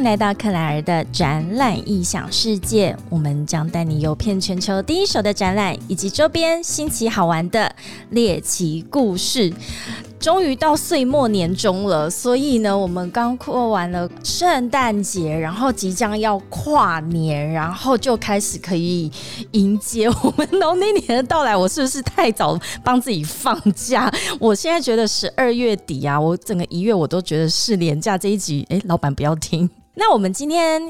迎来到克莱尔的展览异想世界，我们将带你游遍全球第一手的展览以及周边新奇好玩的猎奇故事。终于到岁末年终了，所以呢，我们刚过完了圣诞节，然后即将要跨年，然后就开始可以迎接我们农历年的到来。我是不是太早帮自己放假？我现在觉得十二月底啊，我整个一月我都觉得是年假。这一集，哎，老板不要听。那我们今天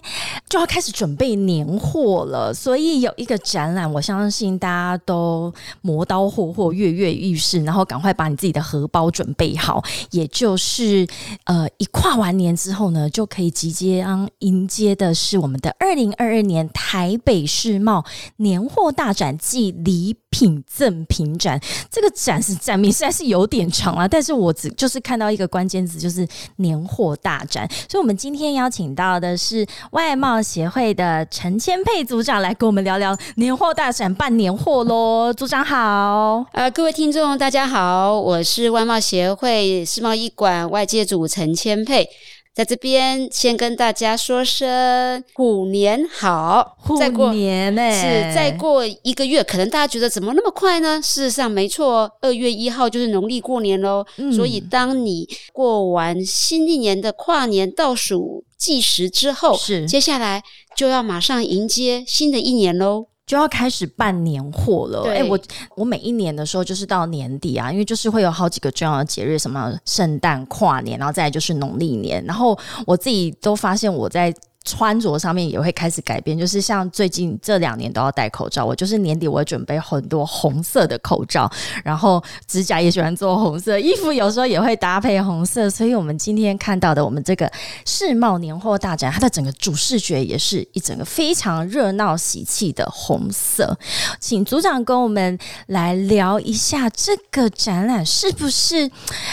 就要开始准备年货了，所以有一个展览，我相信大家都磨刀霍霍、跃跃欲试，然后赶快把你自己的荷包准备好。也就是呃，一跨完年之后呢，就可以直接迎接的是我们的 二零二二年台北世贸年货大展暨礼品赠品展。这个展是展名实在是有点长了，但是我只就是看到一个关键字，就是年货大展。所以，我们今天邀请。到的是外贸协会的陈千佩组长来跟我们聊聊年货大展办年货喽，组长好，呃，各位听众大家好，我是外贸协会世贸一馆外界组陈千佩。在这边先跟大家说声虎年好，虎年呢是再过一个月，可能大家觉得怎么那么快呢？事实上没错，二月一号就是农历过年喽。所以当你过完新一年的跨年倒数计时之后，是接下来就要马上迎接新的一年喽。就要开始办年货了。哎，我我每一年的时候就是到年底啊，因为就是会有好几个重要的节日，什么圣诞、跨年，然后再就是农历年，然后我自己都发现我在。穿着上面也会开始改变，就是像最近这两年都要戴口罩，我就是年底我会准备很多红色的口罩，然后指甲也喜欢做红色，衣服有时候也会搭配红色，所以我们今天看到的我们这个世贸年货大展，它的整个主视觉也是一整个非常热闹喜气的红色，请组长跟我们来聊一下这个展览是不是？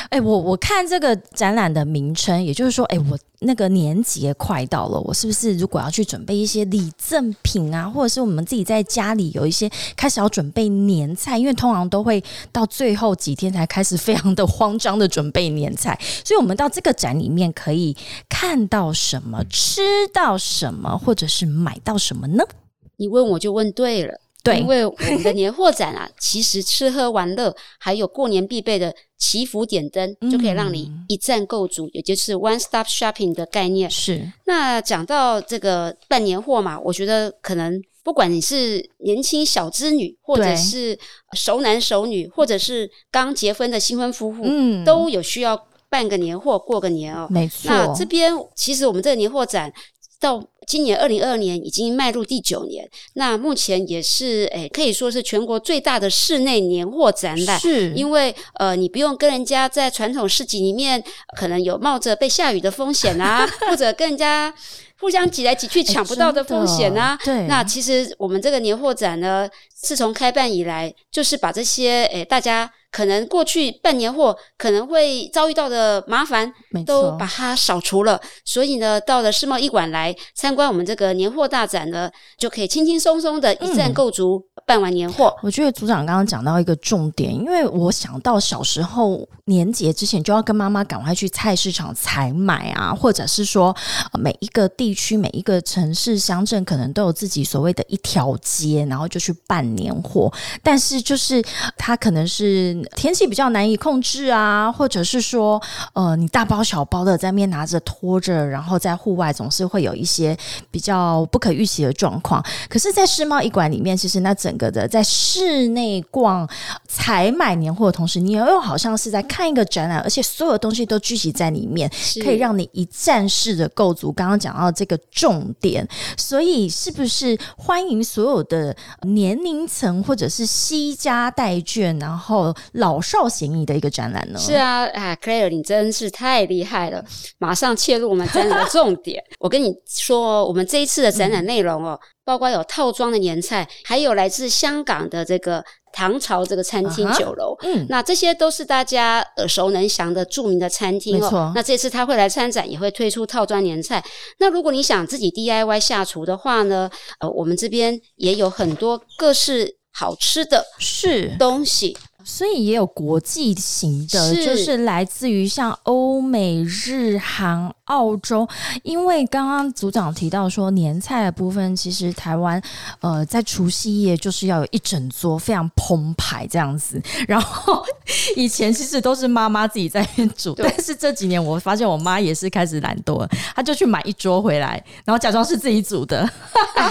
哎，我我看这个展览的名称，也就是说，哎我。那个年节快到了，我是不是如果要去准备一些礼赠品啊，或者是我们自己在家里有一些开始要准备年菜，因为通常都会到最后几天才开始非常的慌张的准备年菜，所以我们到这个展里面可以看到什么，吃到什么，或者是买到什么呢？你问我就问对了。对，因为我们的年货展啊，其实吃喝玩乐还有过年必备的祈福点灯，就可以让你一站购足，也就是 one stop shopping 的概念。是。那讲到这个办年货嘛，我觉得可能不管你是年轻小资女，或者是熟男熟女，或者是刚结婚的新婚夫妇，嗯，都有需要办个年货过个年哦。没错。那这边其实我们这个年货展到。今年二零二二年已经迈入第九年，那目前也是诶，可以说是全国最大的室内年货展览。是，因为呃，你不用跟人家在传统市集里面可能有冒着被下雨的风险啊，或者跟人家互相挤来挤去抢不到的风险啊。对，那其实我们这个年货展呢，自从开办以来，就是把这些诶大家。可能过去办年货可能会遭遇到的麻烦，都把它扫除了。所以呢，到了世贸一馆来参观我们这个年货大展呢，就可以轻轻松松的一站购足。办完年货，我觉得组长刚刚讲到一个重点，因为我想到小时候年节之前就要跟妈妈赶快去菜市场采买啊，或者是说每一个地区、每一个城市、乡镇可能都有自己所谓的一条街，然后就去办年货。但是就是它可能是天气比较难以控制啊，或者是说呃你大包小包的在面拿着拖着，然后在户外总是会有一些比较不可预期的状况。可是，在世贸一馆里面，其实那整个的在室内逛采买年货的同时，你又好像是在看一个展览，而且所有东西都聚集在里面，可以让你一站式的构足。刚刚讲到这个重点，所以是不是欢迎所有的年龄层或者是惜家带眷，然后老少咸宜的一个展览呢？是啊，啊，Clare，你真是太厉害了，马上切入我们展览的重点。我跟你说，我们这一次的展览内容哦。包括有套装的年菜，还有来自香港的这个唐朝这个餐厅酒楼，嗯，那这些都是大家耳熟能详的著名的餐厅哦。那这次他会来参展，也会推出套装年菜。那如果你想自己 DIY 下厨的话呢，呃，我们这边也有很多各式好吃的是东西。所以也有国际型的，就是来自于像欧美、日韩、澳洲。因为刚刚组长提到说年菜的部分，其实台湾呃在除夕夜就是要有一整桌非常澎湃这样子。然后以前其实都是妈妈自己在煮，但是这几年我发现我妈也是开始懒惰，她就去买一桌回来，然后假装是自己煮的。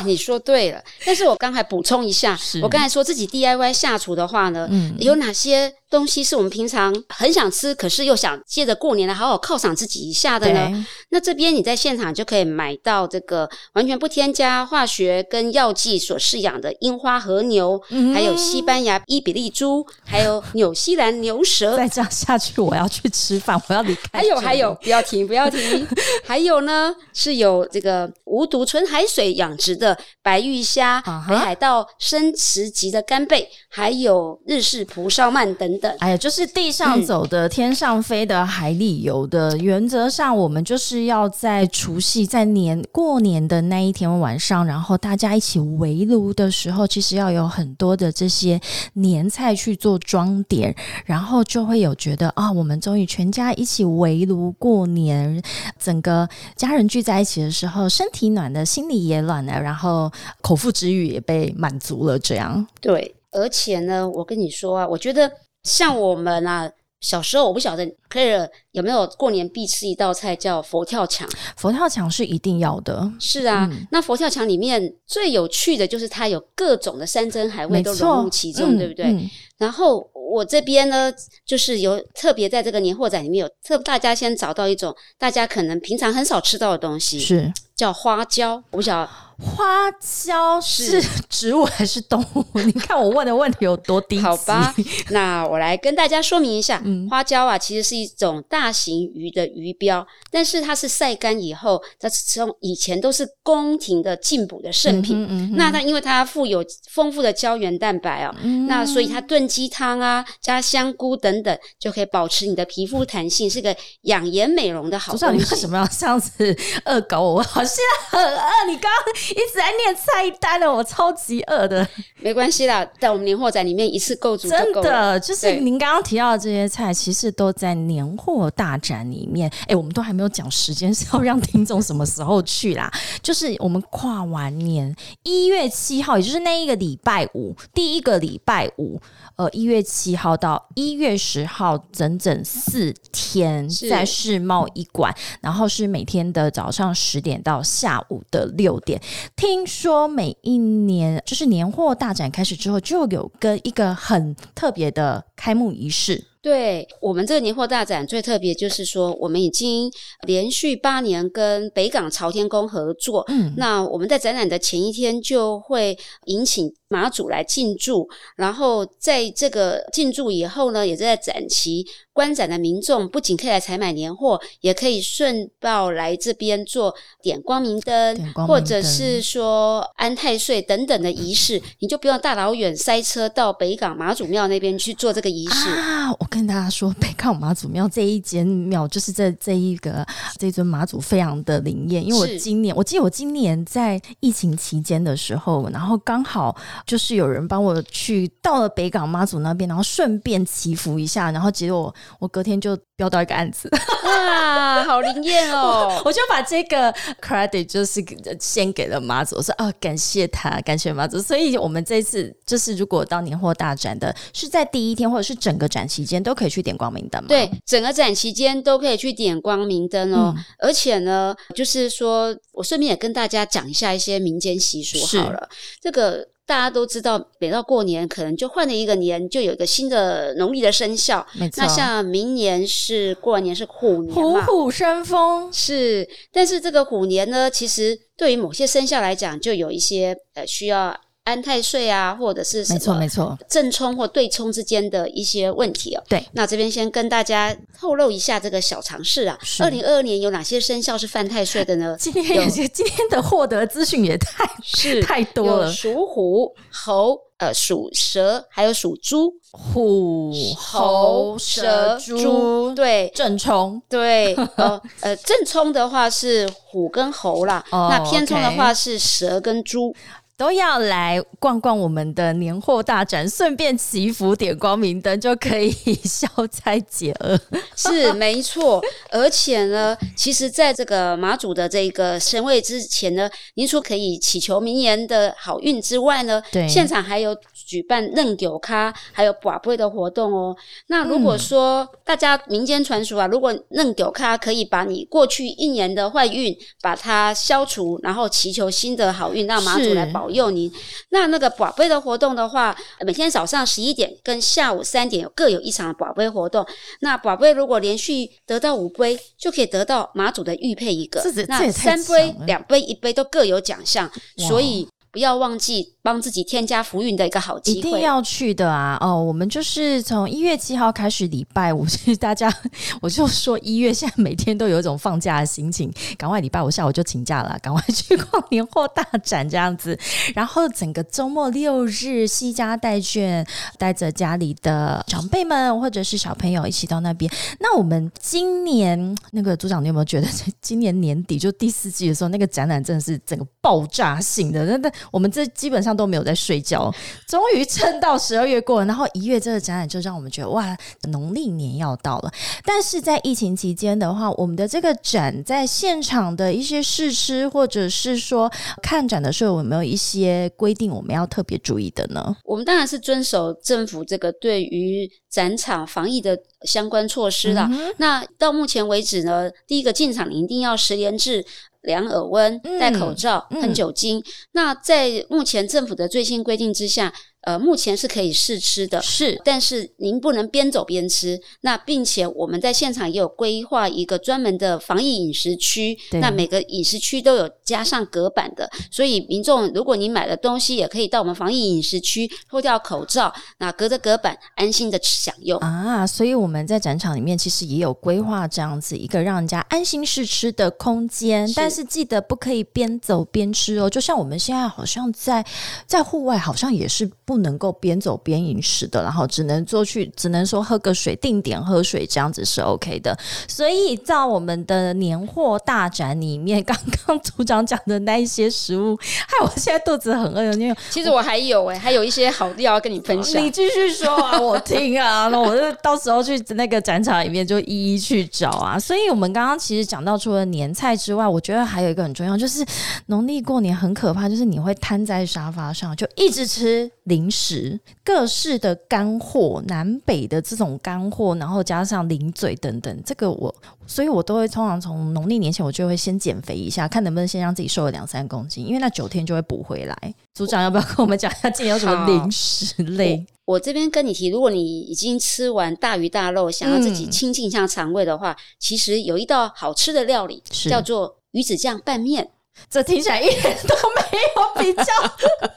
你说对了，但是我刚才补充一下，我刚才说自己 DIY 下厨的话呢，嗯有哪哪些东西是我们平常很想吃，可是又想借着过年来好好犒赏自己一下的呢。那这边你在现场就可以买到这个完全不添加化学跟药剂所饲养的樱花和牛，还有西班牙伊比利猪，还有纽西兰牛舌。再这样下去，我要去吃饭，我要离开。还有还有，不要停，不要停。还有呢，是有这个无毒纯海水养殖的白玉虾、北海道生食级的干贝，还有日式蒲烧鳗等。哎呀，就是地上走的、天上飞的、海里游的。原则上，我们就是要在除夕、在年过年的那一天晚上，然后大家一起围炉的时候，其实要有很多的这些年菜去做装点，然后就会有觉得啊，我们终于全家一起围炉过年，整个家人聚在一起的时候，身体暖的，心里也暖了，然后口腹之欲也被满足了。这样对，而且呢，我跟你说啊，我觉得。像我们啊，小时候我不晓得 Clare 有没有过年必吃一道菜叫佛跳墙。佛跳墙是一定要的。是啊，那佛跳墙里面最有趣的就是它有各种的山珍海味都融入其中，对不对？然后我这边呢，就是有特别在这个年货展里面有特大家先找到一种大家可能平常很少吃到的东西，是叫花椒。我不晓得。花椒是植物还是动物？你看我问的问题有多低好吧，那我来跟大家说明一下，花椒啊，其实是一种大型鱼的鱼标，但是它是晒干以后，它从以前都是宫廷的进补的圣品。那它因为它富有丰富的胶原蛋白哦，那所以它炖鸡汤啊，加香菇等等，就可以保持你的皮肤弹性，是个养颜美容的好东西。为什么要这样子恶搞我？好现在很饿，你刚刚。一直在念菜单了，我超级饿的。没关系啦，在我们年货展里面一次购足真的就是您刚刚提到的这些菜，其实都在年货大展里面。哎，我们都还没有讲时间，是要让听众什么时候去啦？就是我们跨完年一月七号，也就是那一个礼拜五，第一个礼拜五。呃，一月七号到一月十号，整整四天在世贸一馆，然后是每天的早上十点到下午的六点。听说每一年就是年货大展开始之后，就有跟一个很特别的开幕仪式。对我们这个年货大展最特别就是说，我们已经连续八年跟北港朝天宫合作。嗯，那我们在展览的前一天就会引请马祖来进驻，然后在这个进驻以后呢，也在展期。观展的民众不仅可以来采买年货，也可以顺道来这边做点光明灯，或者是说安太岁等等的仪式，你就不用大老远塞车到北港马祖庙那边去做这个仪式啊！我跟大家说，北港马祖庙这一间庙，就是这这一个这尊马祖非常的灵验，因为我今年我记得我今年在疫情期间的时候，然后刚好就是有人帮我去到了北港妈祖那边，然后顺便祈福一下，然后结果。我隔天就标到一个案子，哇，好灵验哦！我就把这个 credit 就是先给了妈祖，我说啊，感谢他，感谢妈祖。所以我们这次就是如果到年货大展的，是在第一天或者是整个展期间都可以去点光明灯吗？对，整个展期间都可以去点光明灯哦。而且呢，就是说我顺便也跟大家讲一下一些民间习俗好了，这个。大家都知道，每到过年，可能就换了一个年，就有一个新的农历的生肖。没错。那像明年是过完年是虎年虎虎生风是。但是这个虎年呢，其实对于某些生肖来讲，就有一些呃需要。安太岁啊，或者是没错没错正冲或对冲之间的一些问题哦。对，那这边先跟大家透露一下这个小常识啊。二零二二年有哪些生肖是犯太岁的呢？今天有些 今天的获得资讯也太是太多了。属虎、猴、呃属蛇，还有属猪。虎、猴、蛇、猪，对正冲，对 呃呃正冲的话是虎跟猴啦，那偏冲的话是蛇跟猪。都要来逛逛我们的年货大展，顺便祈福、点光明灯，就可以消灾解厄。是没错，而且呢，其实在这个马祖的这个神位之前呢，您除可以祈求明年的好运之外呢，对，现场还有举办认酒咖，还有寡杯的活动哦。那如果说大家民间传说啊，如果认酒咖可以把你过去一年的坏运把它消除，然后祈求新的好运，让马祖来保。保佑您。那那个宝贝的活动的话，每天早上十一点跟下午三点各有一场宝贝活动。那宝贝如果连续得到五杯，就可以得到马祖的玉佩一个。那三杯、两杯、一杯都各有奖项，所以。不要忘记帮自己添加福运的一个好机会，一定要去的啊！哦，我们就是从一月七号开始，礼拜五，其实大家 我就说一月现在每天都有一种放假的心情，赶快礼拜五下午就请假了，赶快去逛年货大展这样子。然后整个周末六日，西家带眷，带着家里的长辈们或者是小朋友一起到那边。那我们今年那个组长，你有没有觉得 今年年底就第四季的时候，那个展览真的是整个爆炸性的？那那。我们这基本上都没有在睡觉，终于撑到十二月过了，然后一月这个展览就让我们觉得哇，农历年要到了。但是在疫情期间的话，我们的这个展在现场的一些试吃，或者是说看展的时候，有没有一些规定我们要特别注意的呢？我们当然是遵守政府这个对于展场防疫的相关措施啦。那到目前为止呢，第一个进场一定要十连制。量耳温、戴口罩、喷酒精。那在目前政府的最新规定之下。呃，目前是可以试吃的，是，但是您不能边走边吃。那并且我们在现场也有规划一个专门的防疫饮食区，那每个饮食区都有加上隔板的，所以民众如果你买了东西，也可以到我们防疫饮食区脱掉口罩，那隔着隔板安心的享用啊。所以我们在展场里面其实也有规划这样子一个让人家安心试吃的空间，但是记得不可以边走边吃哦。就像我们现在好像在在户外，好像也是不。不能够边走边饮食的，然后只能做去，只能说喝个水，定点喝水这样子是 OK 的。所以在我们的年货大展里面，刚刚组长讲的那一些食物，害我现在肚子很饿。因为其实我还有哎，还有一些好料要跟你分享。你继续说啊，我听啊，那我就到时候去那个展场里面就一一去找啊。所以我们刚刚其实讲到除了年菜之外，我觉得还有一个很重要，就是农历过年很可怕，就是你会瘫在沙发上就一直吃零。零食各式的干货，南北的这种干货，然后加上零嘴等等，这个我，所以我都会通常从农历年前，我就会先减肥一下，看能不能先让自己瘦了两三公斤，因为那九天就会补回来。组长要不要跟我们讲一下今年有什么零食类？我这边跟你提，如果你已经吃完大鱼大肉，想要自己清静一下肠胃的话，其实有一道好吃的料理叫做鱼子酱拌面。这听起来一点都没有比较，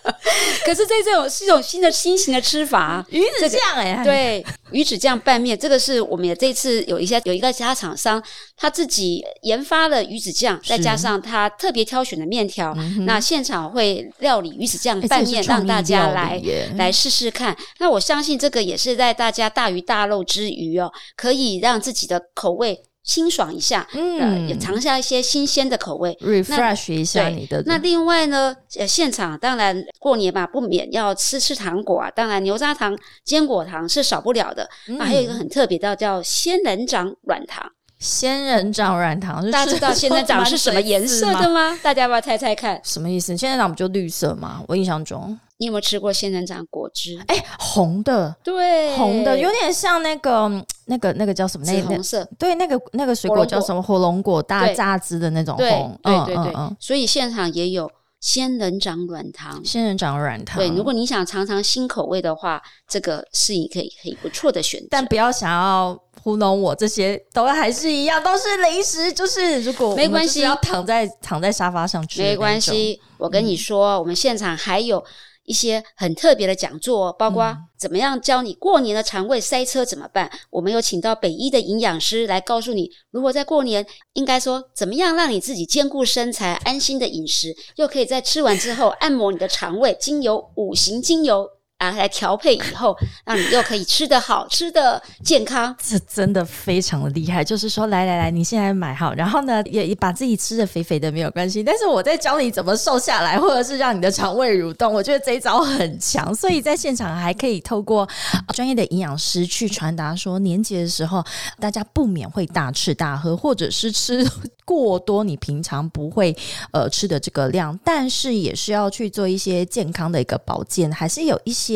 可是这种是一种新的新型的吃法，鱼子酱哎，对，鱼子酱拌面，这个是我们也这次有一些有一个家厂商他自己研发了鱼子酱，再加上他特别挑选的面条，那现场会料理鱼子酱拌面，让大家来来试试看。那我相信这个也是在大家大鱼大肉之余哦，可以让自己的口味。清爽一下，嗯，也尝下一些新鲜的口味，refresh 一下你的。那另外呢，呃，现场当然过年嘛，不免要吃吃糖果啊。当然，牛轧糖、坚果糖是少不了的。啊，还有一个很特别的叫仙人掌软糖。仙人掌软糖，大家知道 仙人掌是什么颜色的吗？大家要不要猜猜看？什么意思？仙人掌不就绿色吗？我印象中。你有没有吃过仙人掌果汁？哎，红的，对，红的，有点像那个、那个、那个叫什么？紫红色。对，那个那个水果叫什么？火龙果，大榨汁的那种红。对对对。所以现场也有仙人掌软糖。仙人掌软糖。对，如果你想尝尝新口味的话，这个是一个可以不错的选择。但不要想要糊弄我，这些都还是一样，都是零食。就是如果没关系，要躺在躺在沙发上吃，没关系。我跟你说，我们现场还有。一些很特别的讲座，包括怎么样教你过年的肠胃塞车怎么办？我们有请到北医的营养师来告诉你，如果在过年，应该说怎么样让你自己兼顾身材、安心的饮食，又可以在吃完之后按摩你的肠胃，精油五行精油啊来调配以后，让你又可以吃得好，吃的健康。这真的非常的厉害。就是说，来来来，你现在买好，然后呢，也也把自己吃的肥肥的没有关系。但是我在教你怎么瘦下来，或者是让你的肠胃蠕动。我觉得这一招很强，所以在现场还可以透过专业的营养师去传达说，年节的时候大家不免会大吃大喝，或者是吃 过多，你平常不会呃吃的这个量，但是也是要去做一些健康的一个保健，还是有一些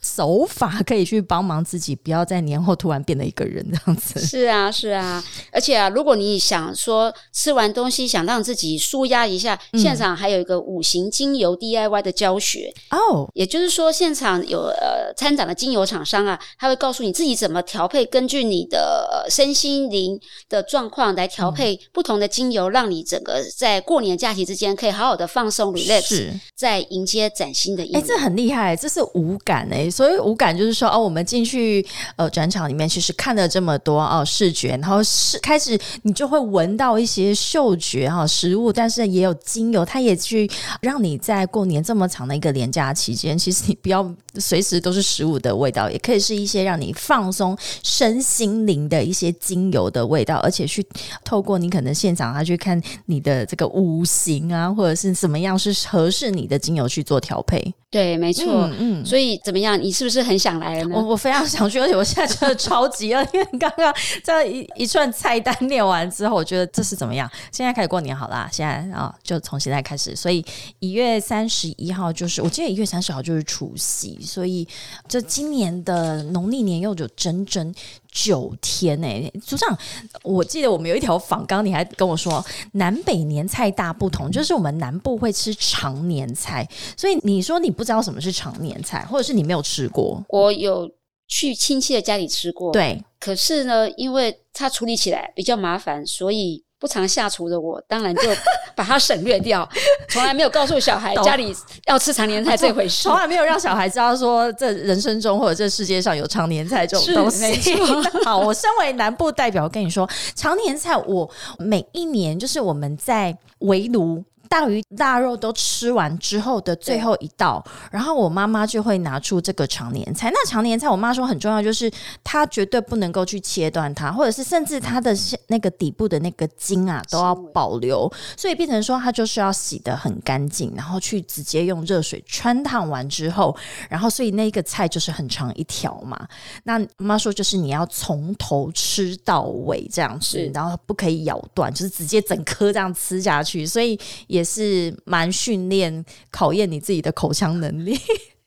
手法可以去帮忙自己，不要在年后突然变得一个人这样子。是啊，是啊，而且啊，如果你想说吃完东西想让自己舒压一下，现场还有一个五行精油 DIY 的教学哦，也就是说现场有呃参展的精油厂商啊，他会告诉你自己怎么调配，根据你的身心灵的状况来调配不同的精油，让你整个在过年假期之间可以好好的放松 relax，在迎接崭新的一年。哎，这很厉害，这是无感哎，所以无感就是说哦，我们进去呃转场里面，其实看了这么多哦视觉，然后是开始你就会闻到一些嗅觉哈食物，但是也有精油，它也去让你在过年这么长的一个年假期间，其实你不要随时都是食物的味道，也可以是一些让你放松身心灵的一些精油的味道，而且去透过你可能现场他去看你的这个五行啊，或者是怎么样是合适你的精油去做调配。对，没错，嗯，所以怎么样？你是不是很想来呢？我我非常想去，而且我现在真的 超级饿，因为刚刚这一一串菜单 念完之后，我觉得这是怎么样？现在开始过年好啦，现在啊，就从现在开始。所以一月三十一号就是，我记得一月三十号就是除夕，所以这今年的农历年又有整整。九天呢，组长，我记得我们有一条访纲，你还跟我说南北年菜大不同，就是我们南部会吃常年菜，所以你说你不知道什么是常年菜，或者是你没有吃过？我有去亲戚的家里吃过，对，可是呢，因为它处理起来比较麻烦，所以。不常下厨的我，当然就把它省略掉，从来没有告诉小孩家里要吃常年菜这回事，从来没有让小孩知道说这人生中或者这世界上有常年菜这种东西。好，我身为南部代表，跟你说，常年菜我每一年就是我们在围炉。大鱼大肉都吃完之后的最后一道，然后我妈妈就会拿出这个长年菜。那长年菜，我妈说很重要，就是它绝对不能够去切断它，或者是甚至它的那个底部的那个筋啊都要保留。所以变成说，它就是要洗的很干净，然后去直接用热水穿烫完之后，然后所以那个菜就是很长一条嘛。那妈说就是你要从头吃到尾这样子，然后不可以咬断，就是直接整颗这样吃下去。所以也。也是蛮训练、考验你自己的口腔能力。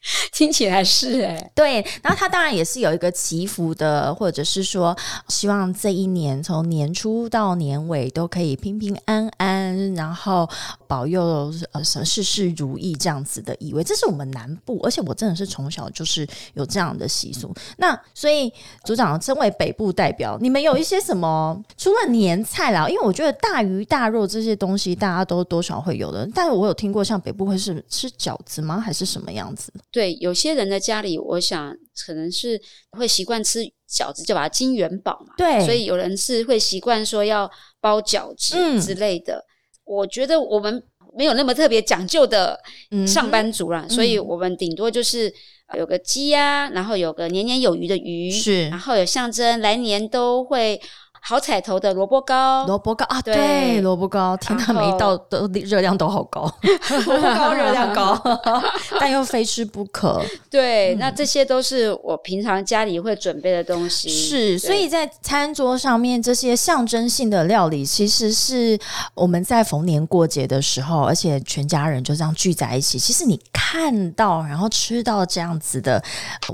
听起来是哎，对，然后他当然也是有一个祈福的，或者是说希望这一年从年初到年尾都可以平平安安，然后保佑呃什么事事如意这样子的意味。这是我们南部，而且我真的是从小就是有这样的习俗。那所以组长身为北部代表，你们有一些什么？除了年菜啦，因为我觉得大鱼大肉这些东西大家都多少会有的，但是我有听过像北部会是吃饺子吗？还是什么样子？对，有些人的家里，我想可能是会习惯吃饺子，就把它金元宝嘛。对，所以有人是会习惯说要包饺子之类的。我觉得我们没有那么特别讲究的上班族啦，所以我们顶多就是有个鸡呀，然后有个年年有余的鱼，是，然后有象征来年都会。好彩头的萝卜糕，萝卜糕啊，对，萝卜糕，天哪，每一道都热量都好高，萝卜糕热量高，但又非吃不可。对，那这些都是我平常家里会准备的东西。是，所以在餐桌上面这些象征性的料理，其实是我们在逢年过节的时候，而且全家人就这样聚在一起。其实你看到，然后吃到这样子的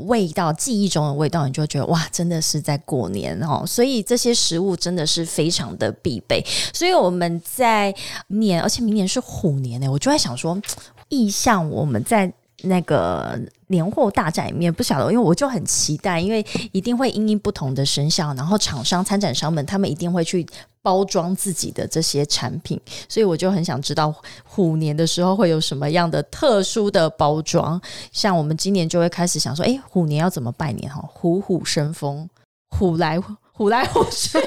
味道，记忆中的味道，你就觉得哇，真的是在过年哦。所以这些食食物真的是非常的必备，所以我们在年，而且明年是虎年呢，我就在想说，意向我们在那个年货大战里面，不晓得，因为我就很期待，因为一定会因应不同的生肖，然后厂商、参展商们他们一定会去包装自己的这些产品，所以我就很想知道虎年的时候会有什么样的特殊的包装。像我们今年就会开始想说，哎，虎年要怎么拜年哈？虎虎生风，虎来。虎来虎去，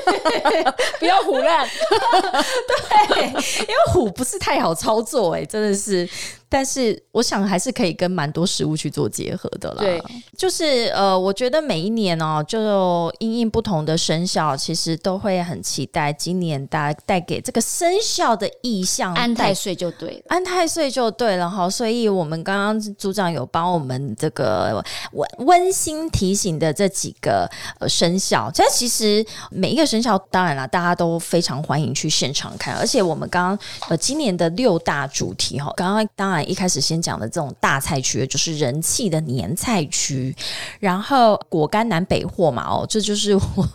不要虎烂。对，因为虎不是太好操作哎，真的是。但是我想还是可以跟蛮多食物去做结合的啦。对，就是呃，我觉得每一年哦，就因应不同的生肖，其实都会很期待今年带带给这个生肖的意象。安太岁就对，安太岁就对了哈。所以我们刚刚组长有帮我们这个温温馨提醒的这几个呃生肖，这其实每一个生肖，当然了，大家都非常欢迎去现场看。而且我们刚刚呃今年的六大主题哈，刚刚当然一开始先讲的这种大菜区，就是人气的年菜区，然后果干南北货嘛哦，这就是 我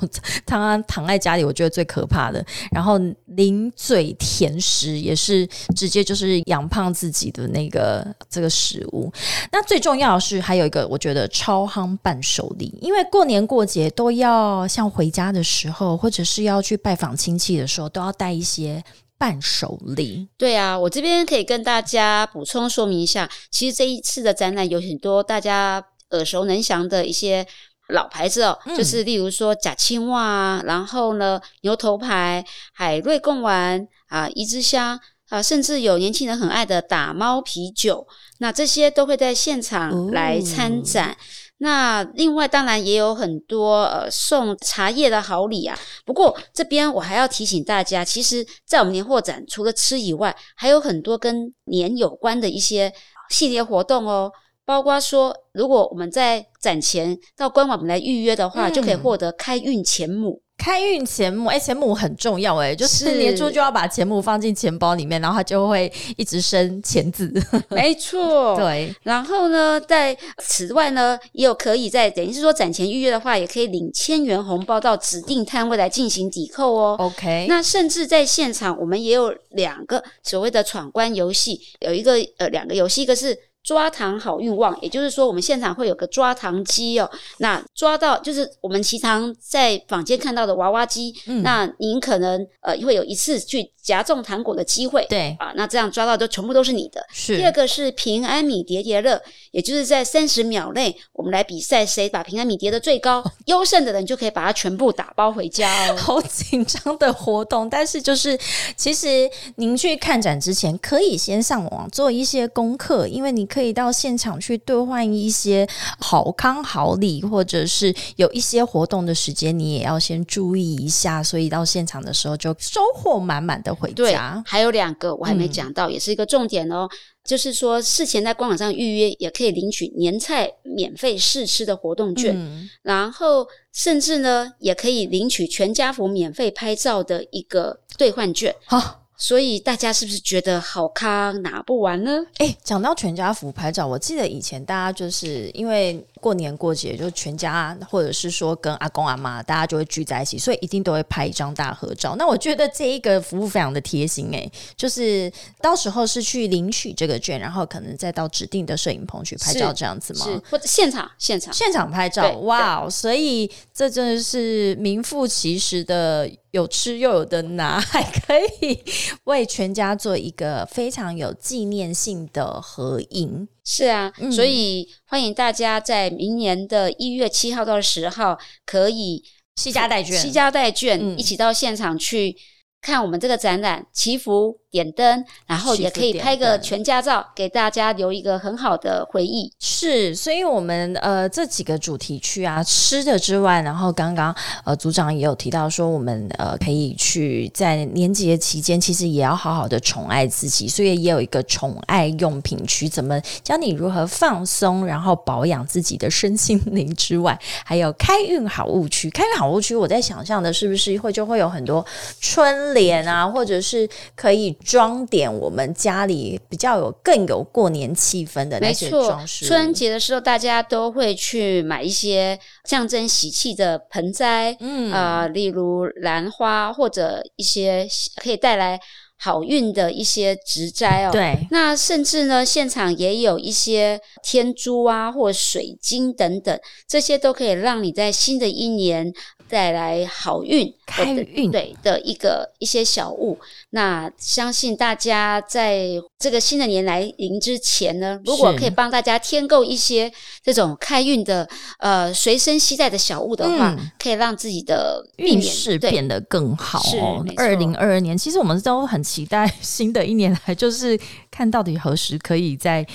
他躺在家里我觉得最可怕的。然后零嘴甜食也是直接就是养胖自己的那个这个食物。那最重要的是还有一个我觉得超夯伴手礼，因为过年过节都要像回家的时候，或者是要去拜访亲戚的时候，都要带一些。伴手礼，对啊，我这边可以跟大家补充说明一下，其实这一次的展览有很多大家耳熟能详的一些老牌子哦，就是例如说假青蛙，然后呢牛头牌、海瑞贡丸啊、一枝香啊，甚至有年轻人很爱的打猫啤酒，那这些都会在现场来参展。那另外当然也有很多呃送茶叶的好礼啊。不过这边我还要提醒大家，其实，在我们年货展除了吃以外，还有很多跟年有关的一些系列活动哦。包括说，如果我们在展前到官网来预约的话，就可以获得开运钱母。开运钱母，哎，钱母很重要，哎，就是年初就要把钱母放进钱包里面，然后它就会一直生钱字。没错，对。然后呢，在此外呢，也有可以在等于是说攒钱预约的话，也可以领千元红包到指定摊位来进行抵扣哦。OK。那甚至在现场，我们也有两个所谓的闯关游戏，有一个呃两个游戏，一个是。抓糖好运旺，也就是说，我们现场会有个抓糖机哦。那抓到就是我们其常在坊间看到的娃娃机。那您可能呃会有一次去夹中糖果的机会。对啊，那这样抓到就全部都是你的。是。第二个是平安米叠叠乐，也就是在三十秒内，我们来比赛谁把平安米叠的最高，优胜的人就可以把它全部打包回家哦。好紧张的活动，但是就是其实您去看展之前，可以先上网做一些功课，因为你。可以到现场去兑换一些好康好礼，或者是有一些活动的时间，你也要先注意一下。所以到现场的时候就收获满满的回家。还有两个我还没讲到，也是一个重点哦，就是说事前在官网上预约也可以领取年菜免费试吃的活动券，然后甚至呢也可以领取全家福免费拍照的一个兑换券。好。所以大家是不是觉得好康拿不完呢？哎，讲到全家福拍照，我记得以前大家就是因为。过年过节就全家，或者是说跟阿公阿妈，大家就会聚在一起，所以一定都会拍一张大合照。那我觉得这一个服务非常的贴心哎，就是到时候是去领取这个券，然后可能再到指定的摄影棚去拍照这样子吗？是或者现场现场现场拍照？哇，所以这真的是名副其实的有吃又有的拿，还可以为全家做一个非常有纪念性的合影。是啊，所以欢迎大家在明年的一月七号到十号，可以西家带券，西家带券一起到现场去看我们这个展览，祈福。点灯，然后也可以拍个全家照，给大家留一个很好的回忆。是，所以我们呃这几个主题区啊，吃的之外，然后刚刚呃组长也有提到说，我们呃可以去在年节期间，其实也要好好的宠爱自己，所以也有一个宠爱用品区，怎么教你如何放松，然后保养自己的身心灵之外，还有开运好物区。开运好物区，我在想象的是不是会就会有很多春联啊，或者是可以。装点我们家里比较有更有过年气氛的那些装饰。春节的时候，大家都会去买一些象征喜气的盆栽，嗯啊，例如兰花或者一些可以带来好运的一些植栽哦。对，那甚至呢，现场也有一些天珠啊，或水晶等等，这些都可以让你在新的一年。带来好运、开运对的一个一些小物，那相信大家在这个新的年来临之前呢，如果可以帮大家添购一些这种开运的呃随身携带的小物的话，可以让自己的运势变得更好哦。二零二二年，其实我们都很期。期待新的一年来，就是看到底何时可以在。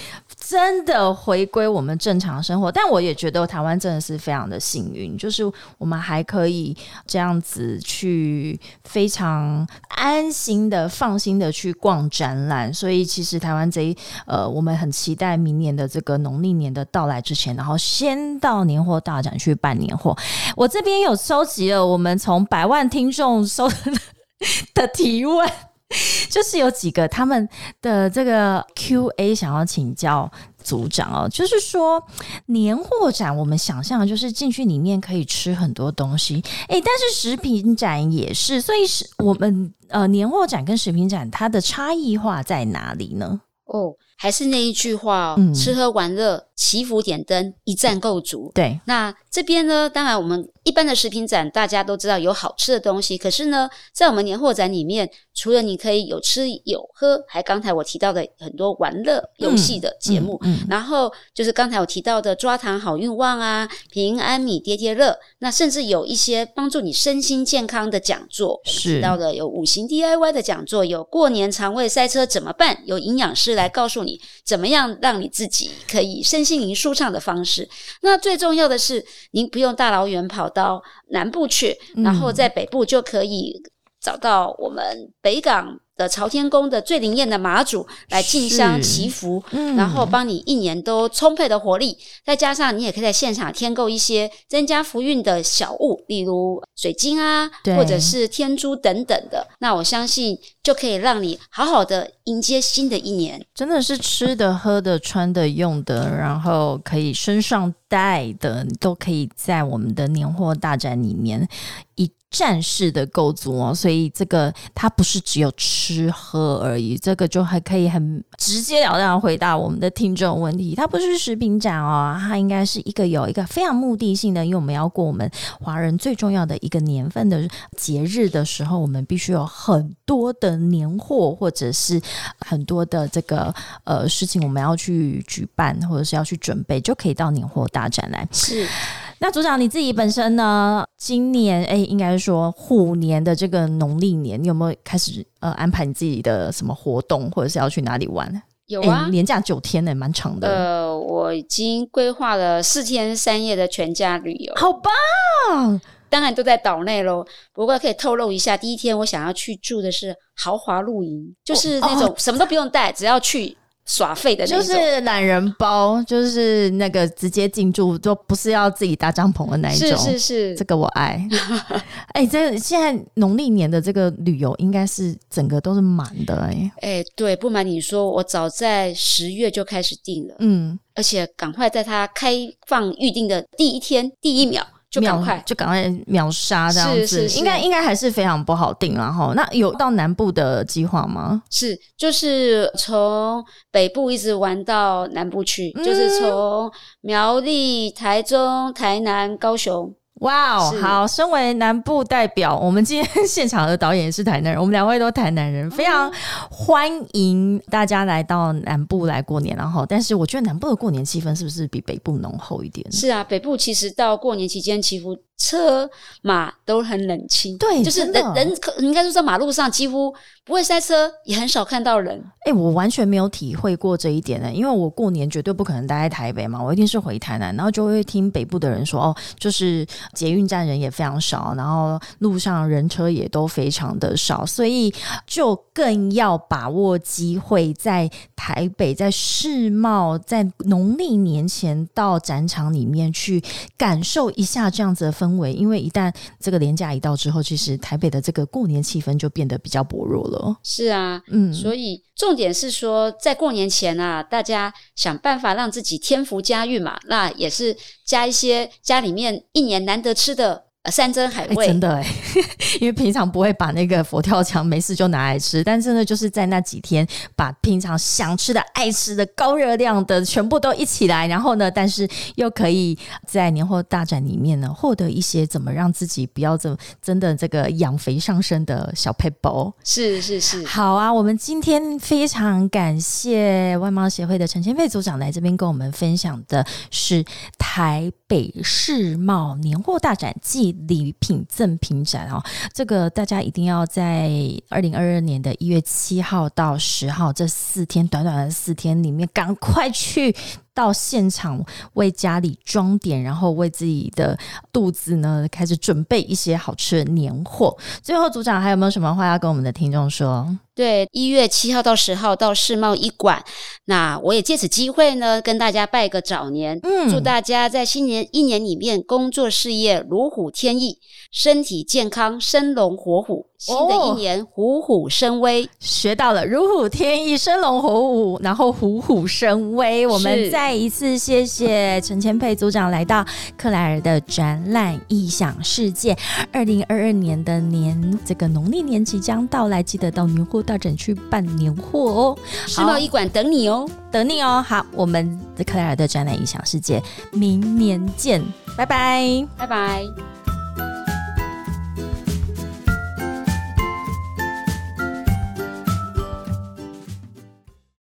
真的回归我们正常生活，但我也觉得台湾真的是非常的幸运，就是我们还可以这样子去非常安心的、放心的去逛展览。所以其实台湾这一呃，我们很期待明年的这个农历年的到来之前，然后先到年货大展去办年货。我这边有收集了我们从百万听众收的提问。就是有几个他们的这个 Q&A 想要请教组长哦，就是说年货展，我们想象就是进去里面可以吃很多东西，诶，但是食品展也是，所以是我们呃年货展跟食品展它的差异化在哪里呢？哦。还是那一句话哦，吃喝玩乐、祈福点灯，一站够足。对，那这边呢，当然我们一般的食品展大家都知道有好吃的东西，可是呢，在我们年货展里面，除了你可以有吃有喝，还刚才我提到的很多玩乐游戏的节目，然后就是刚才我提到的抓糖好运旺啊、平安米叠叠乐，那甚至有一些帮助你身心健康的讲座，是到的有五行 DIY 的讲座，有过年肠胃塞车怎么办，有营养师来告诉你。怎么样让你自己可以身心灵舒畅的方式？那最重要的是，您不用大老远跑到南部去，然后在北部就可以找到我们北港。的朝天宫的最灵验的马祖来进香祈福，然后帮你一年都充沛的活力，再加上你也可以在现场添购一些增加福运的小物，例如水晶啊，或者是天珠等等的。那我相信就可以让你好好的迎接新的一年。真的是吃的、喝的、穿的、用的，然后可以身上带的，都可以在我们的年货大展里面一。站式的构筑哦，所以这个它不是只有吃喝而已，这个就还可以很直截了当回答我们的听众问题。它不是食品展哦，它应该是一个有一个非常目的性的，因为我们要过我们华人最重要的一个年份的节日的时候，我们必须有很多的年货或者是很多的这个呃事情，我们要去举办或者是要去准备，就可以到年货大展来。是。那组长你自己本身呢？今年哎，应该说虎年的这个农历年，你有没有开始呃安排你自己的什么活动，或者是要去哪里玩？有啊，年假九天呢，蛮长的。呃，我已经规划了四天三夜的全家旅游，好棒！当然都在岛内喽。不过可以透露一下，第一天我想要去住的是豪华露营，就是那种什么都不用带，只要去。耍废的那种，就是懒人包，就是那个直接进驻，就不是要自己搭帐篷的那一种。是是是，这个我爱。哎，这现在农历年的这个旅游应该是整个都是满的哎。哎，对，不瞒你说，我早在十月就开始订了，嗯，而且赶快在它开放预定的第一天第一秒。就赶快，就赶快秒杀这样子，应该应该还是非常不好定然后那有到南部的计划吗？是，就是从北部一直玩到南部去，就是从苗栗、台中、台南、高雄。哇哦，好！身为南部代表，我们今天现场的导演是台南人，我们两位都台南人，非常欢迎大家来到南部来过年。然后，但是我觉得南部的过年气氛是不是比北部浓厚一点？是啊，北部其实到过年期间祈福。车马都很冷清，对，就是人人可应该说在马路上几乎不会塞车，也很少看到人。哎，我完全没有体会过这一点呢，因为我过年绝对不可能待在台北嘛，我一定是回台南，然后就会听北部的人说，哦，就是捷运站人也非常少，然后路上人车也都非常的少，所以就更要把握机会，在台北，在世贸，在农历年前到展场里面去感受一下这样子的氛。围，因为一旦这个年假一到之后，其实台北的这个过年气氛就变得比较薄弱了。是啊，嗯，所以重点是说，在过年前啊，大家想办法让自己添福加运嘛，那也是加一些家里面一年难得吃的。山珍海味，真的哎，因为平常不会把那个佛跳墙没事就拿来吃，但真的就是在那几天，把平常想吃的、爱吃的、高热量的全部都一起来，然后呢，但是又可以在年货大展里面呢，获得一些怎么让自己不要这真的这个养肥上身的小配包。是是是，好啊，我们今天非常感谢外贸协会的陈千佩组长来这边跟我们分享的是台。北世贸年货大展暨礼品赠品展哦，这个大家一定要在二零二二年的一月七号到十号这四天短短的四天里面，赶快去。到现场为家里装点，然后为自己的肚子呢开始准备一些好吃的年货。最后，组长还有没有什么话要跟我们的听众说？对，一月七号到十号到世贸一馆，那我也借此机会呢，跟大家拜个早年，嗯祝大家在新年一年里面工作事业如虎添翼，身体健康，生龙活虎。新的一年虎虎生威，学到了如虎添翼，生龙活虎，然后虎虎生威。我们再一次谢谢陈千佩组长来到克莱尔的展览异想世界。二零二二年的年，这个农历年即将到来，记得到年货大展去办年货哦。世贸一馆等你哦，等你哦。好，我们的克莱尔的展览异想世界，明年见，拜拜，拜拜。